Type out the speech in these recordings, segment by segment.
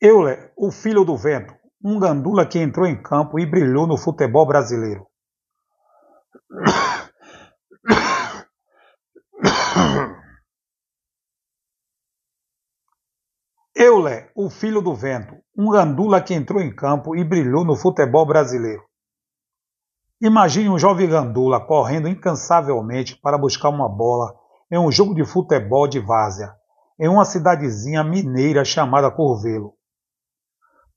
Euler, o filho do vento, um gandula que entrou em campo e brilhou no futebol brasileiro. Euler, o filho do vento, um gandula que entrou em campo e brilhou no futebol brasileiro. Imagine um jovem gandula correndo incansavelmente para buscar uma bola em um jogo de futebol de várzea, em uma cidadezinha mineira chamada Curvelo.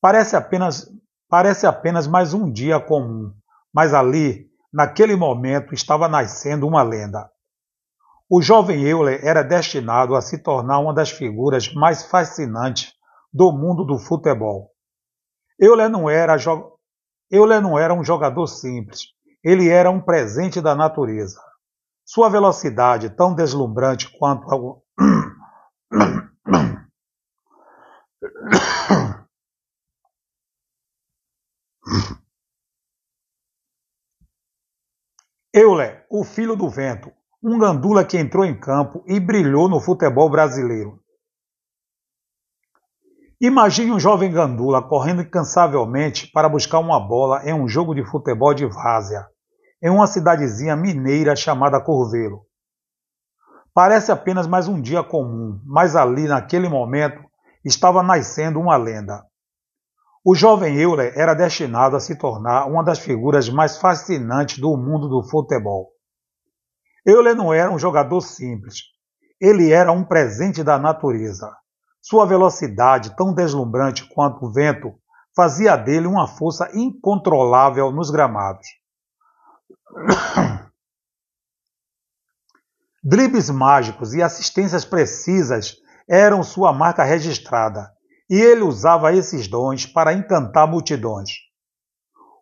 Parece apenas, parece apenas mais um dia comum, mas ali, naquele momento, estava nascendo uma lenda. O jovem Euler era destinado a se tornar uma das figuras mais fascinantes do mundo do futebol. Euler não era, Euler não era um jogador simples, ele era um presente da natureza. Sua velocidade, tão deslumbrante quanto Euler, o filho do vento, um gandula que entrou em campo e brilhou no futebol brasileiro. Imagine um jovem gandula correndo incansavelmente para buscar uma bola em um jogo de futebol de várzea, em uma cidadezinha mineira chamada Curvelo. Parece apenas mais um dia comum, mas ali, naquele momento, estava nascendo uma lenda. O jovem Euler era destinado a se tornar uma das figuras mais fascinantes do mundo do futebol. Euler não era um jogador simples. Ele era um presente da natureza. Sua velocidade, tão deslumbrante quanto o vento, fazia dele uma força incontrolável nos gramados. Dribles mágicos e assistências precisas eram sua marca registrada, e ele usava esses dons para encantar multidões.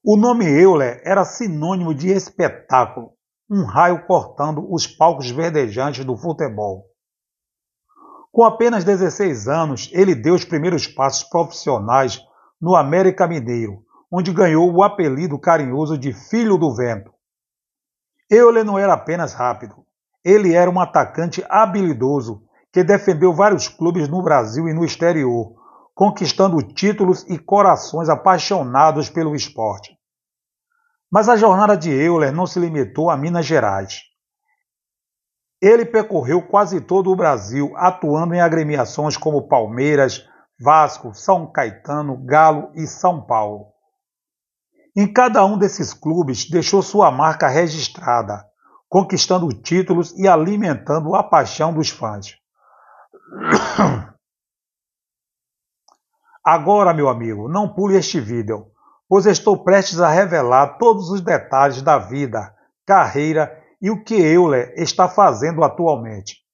O nome Euler era sinônimo de espetáculo, um raio cortando os palcos verdejantes do futebol. Com apenas 16 anos, ele deu os primeiros passos profissionais no América Mineiro, onde ganhou o apelido carinhoso de Filho do Vento. Euler não era apenas rápido, ele era um atacante habilidoso que defendeu vários clubes no Brasil e no exterior, conquistando títulos e corações apaixonados pelo esporte. Mas a jornada de Euler não se limitou a Minas Gerais. Ele percorreu quase todo o Brasil, atuando em agremiações como Palmeiras, Vasco, São Caetano, Galo e São Paulo. Em cada um desses clubes deixou sua marca registrada, conquistando títulos e alimentando a paixão dos fãs. Agora, meu amigo, não pule este vídeo pois estou prestes a revelar todos os detalhes da vida, carreira e o que Euler está fazendo atualmente.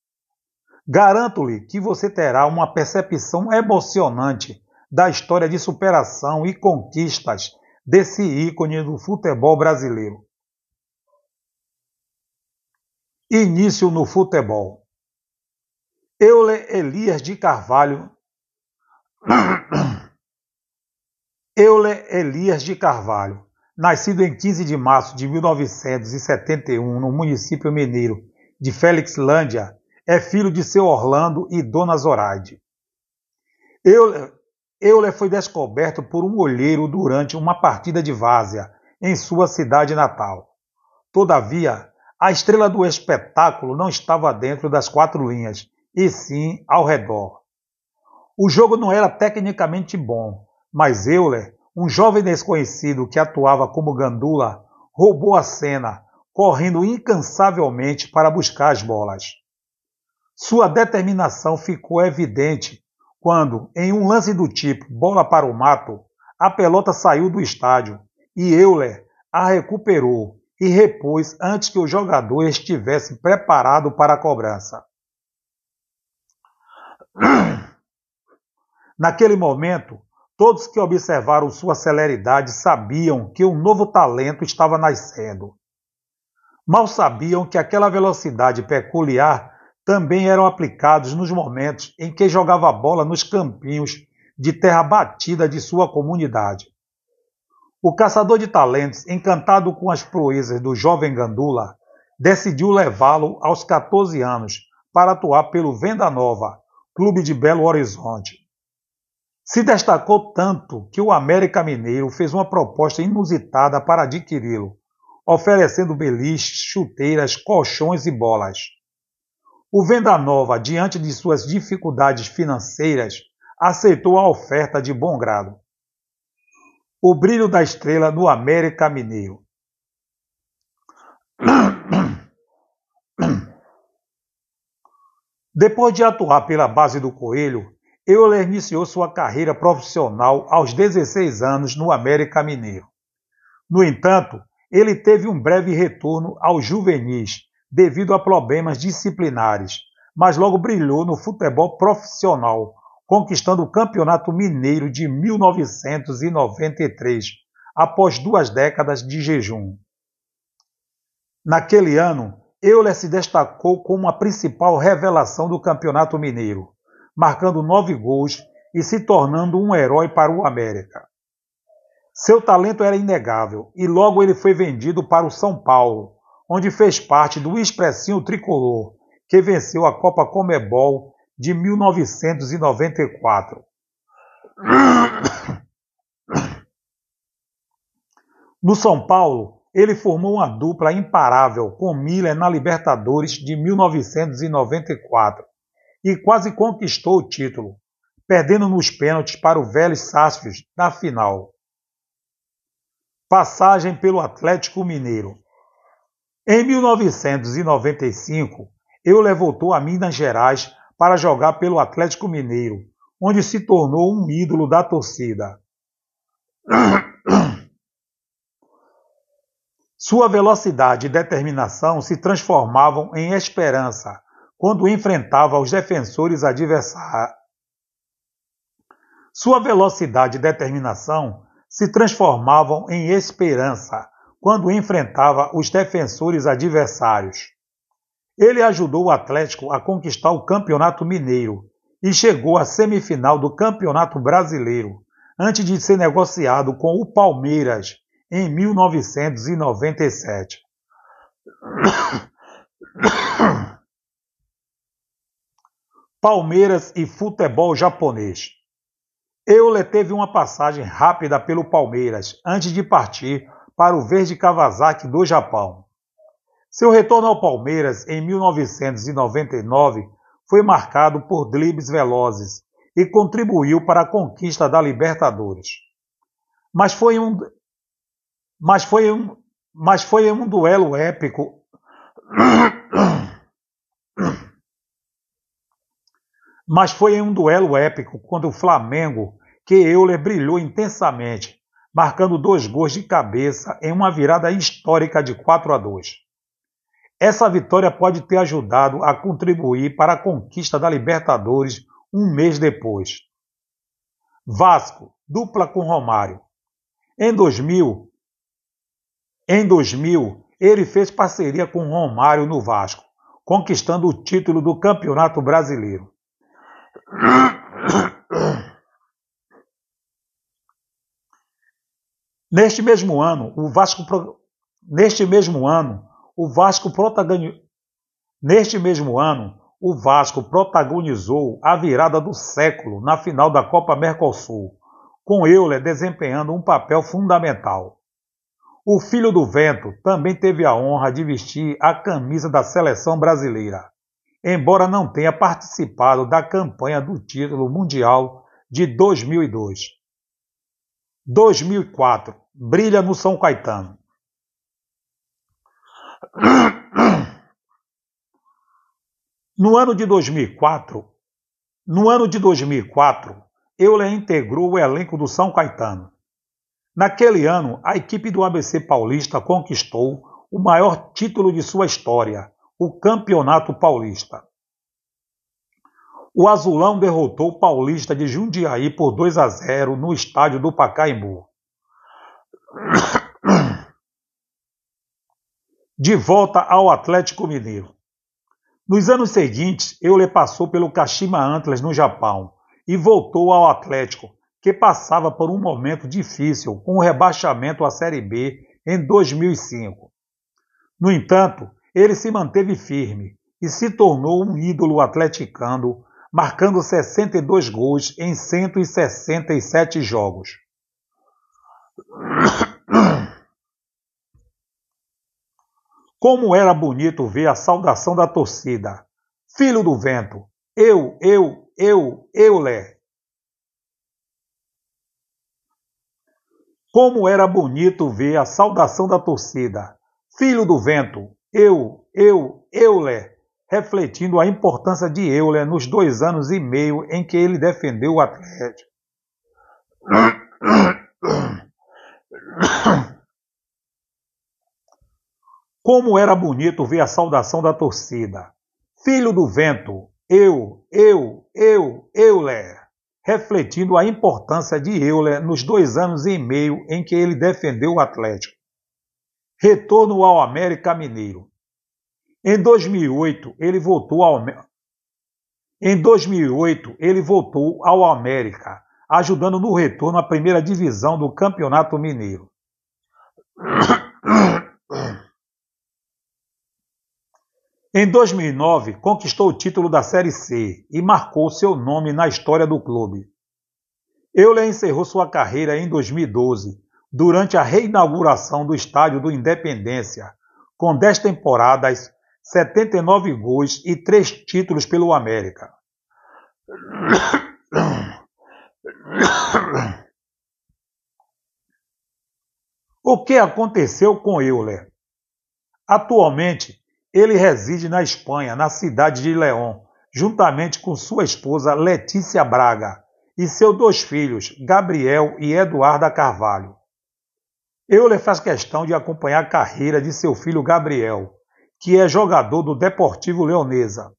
Garanto-lhe que você terá uma percepção emocionante da história de superação e conquistas desse ícone do futebol brasileiro. Início no futebol. Euler Elias de Carvalho Euler Elias de Carvalho, nascido em 15 de março de 1971 no município mineiro de Felixlândia, é filho de seu Orlando e Dona Zoraide. Euler, Euler foi descoberto por um olheiro durante uma partida de várzea em sua cidade natal. Todavia, a estrela do espetáculo não estava dentro das quatro linhas, e sim ao redor. O jogo não era tecnicamente bom, mas Euler, um jovem desconhecido que atuava como gandula, roubou a cena, correndo incansavelmente para buscar as bolas. Sua determinação ficou evidente quando, em um lance do tipo bola para o mato, a pelota saiu do estádio e Euler a recuperou e repôs antes que o jogador estivesse preparado para a cobrança. Naquele momento, Todos que observaram sua celeridade sabiam que um novo talento estava nascendo. Mal sabiam que aquela velocidade peculiar também eram aplicados nos momentos em que jogava a bola nos campinhos de terra batida de sua comunidade. O caçador de talentos, encantado com as proezas do jovem Gandula, decidiu levá-lo aos 14 anos para atuar pelo Venda Nova, clube de Belo Horizonte. Se destacou tanto que o América Mineiro fez uma proposta inusitada para adquiri-lo, oferecendo beliches, chuteiras, colchões e bolas. O Venda Nova, diante de suas dificuldades financeiras, aceitou a oferta de bom grado. O brilho da estrela no América Mineiro. Depois de atuar pela base do Coelho, Euler iniciou sua carreira profissional aos 16 anos no América Mineiro. No entanto, ele teve um breve retorno aos juvenis devido a problemas disciplinares, mas logo brilhou no futebol profissional, conquistando o Campeonato Mineiro de 1993, após duas décadas de jejum. Naquele ano, Euler se destacou como a principal revelação do Campeonato Mineiro, marcando nove gols e se tornando um herói para o América. Seu talento era inegável e logo ele foi vendido para o São Paulo, onde fez parte do expressinho tricolor, que venceu a Copa Comebol de 1994. No São Paulo, ele formou uma dupla imparável com Miller na Libertadores de 1994 e quase conquistou o título, perdendo nos pênaltis para o Vélez Sarsfield na final. Passagem pelo Atlético Mineiro. Em 1995, Euler voltou a Minas Gerais para jogar pelo Atlético Mineiro, onde se tornou um ídolo da torcida. Sua velocidade e determinação se transformavam em esperança quando enfrentava os defensores adversários. Sua velocidade e determinação se transformavam em esperança quando enfrentava os defensores adversários. Ele ajudou o Atlético a conquistar o Campeonato Mineiro e chegou à semifinal do Campeonato Brasileiro, antes de ser negociado com o Palmeiras em 1997. Palmeiras e futebol japonês. Euler teve uma passagem rápida pelo Palmeiras antes de partir para o Verde Kawasaki do Japão. Seu retorno ao Palmeiras em 1999 foi marcado por dribles velozes e contribuiu para a conquista da Libertadores. Mas foi um, mas foi um, mas foi um duelo épico. Mas foi em um duelo épico quando o Flamengo que Euler brilhou intensamente, marcando dois gols de cabeça em uma virada histórica de 4 a 2. Essa vitória pode ter ajudado a contribuir para a conquista da Libertadores um mês depois. Vasco, dupla com Romário. Em 2000, em 2000, ele fez parceria com Romário no Vasco, conquistando o título do Campeonato Brasileiro. Neste mesmo ano, o Vasco neste mesmo ano, o Vasco protagonizou Neste mesmo ano, o Vasco protagonizou a virada do século na final da Copa Mercosul, com Euler desempenhando um papel fundamental. O filho do vento também teve a honra de vestir a camisa da seleção brasileira, embora não tenha participado da campanha do título mundial de 2002. 2004 brilha no São Caetano. No ano de 2004, no ano de 2004, Euler integrou o elenco do São Caetano. Naquele ano, a equipe do ABC Paulista conquistou o maior título de sua história, o Campeonato Paulista. O Azulão derrotou o Paulista de Jundiaí por 2 a 0 no estádio do Pacaembu. De volta ao Atlético Mineiro. Nos anos seguintes, Euler passou pelo Kashima Antlers no Japão e voltou ao Atlético, que passava por um momento difícil com o rebaixamento à Série B em 2005. No entanto, ele se manteve firme e se tornou um ídolo atleticano, marcando 62 gols em 167 jogos. Como era bonito ver a saudação da torcida. Filho do vento, eu, eu, eu, eu, Lé. Como era bonito ver a saudação da torcida. Filho do vento, eu, eu, Euler, refletindo a importância de Euler nos dois anos e meio em que ele defendeu o Atlético. Como era bonito ver a saudação da torcida. Filho do vento, eu, eu, eu, Euler, refletindo a importância de Euler nos dois anos e meio em que ele defendeu o Atlético. Retorno ao América Mineiro. Em 2008, ele voltou ao Em 2008, ele voltou ao América, ajudando no retorno à primeira divisão do Campeonato Mineiro. Em 2009, conquistou o título da Série C e marcou seu nome na história do clube. Euler encerrou sua carreira em 2012, durante a reinauguração do estádio do Independência, com 10 temporadas, 79 gols e 3 títulos pelo América. O que aconteceu com Euler? Atualmente, ele reside na Espanha, na cidade de León, juntamente com sua esposa Letícia Braga e seus dois filhos, Gabriel e Eduarda Carvalho. Euler faz questão de acompanhar a carreira de seu filho Gabriel, que é jogador do Deportivo Leonesa.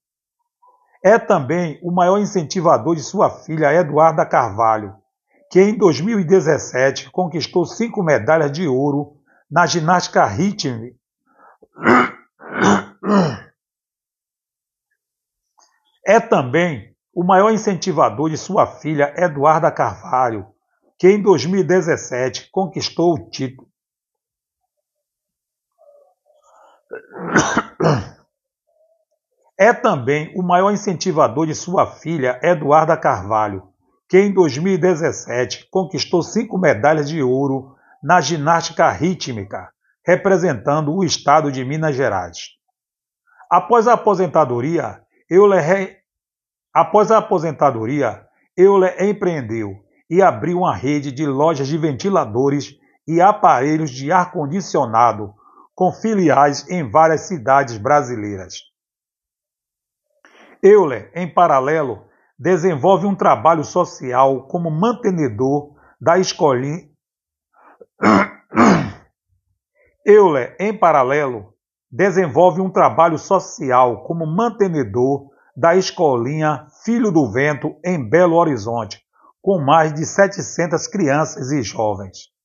É também o maior incentivador de sua filha Eduarda Carvalho, que em 2017 conquistou cinco medalhas de ouro na ginástica rítmica. É também o maior incentivador de sua filha Eduarda Carvalho, que em 2017 conquistou o título. É também o maior incentivador de sua filha, Eduarda Carvalho, que em 2017 conquistou cinco medalhas de ouro na ginástica rítmica, representando o estado de Minas Gerais. Após a aposentadoria, Euler, Após a aposentadoria, Euler empreendeu e abriu uma rede de lojas de ventiladores e aparelhos de ar-condicionado com filiais em várias cidades brasileiras. Euler, em paralelo, desenvolve um trabalho social como mantenedor da escolinha. Euler, em paralelo, desenvolve um trabalho social como mantenedor da escolinha Filho do Vento em Belo Horizonte, com mais de 700 crianças e jovens.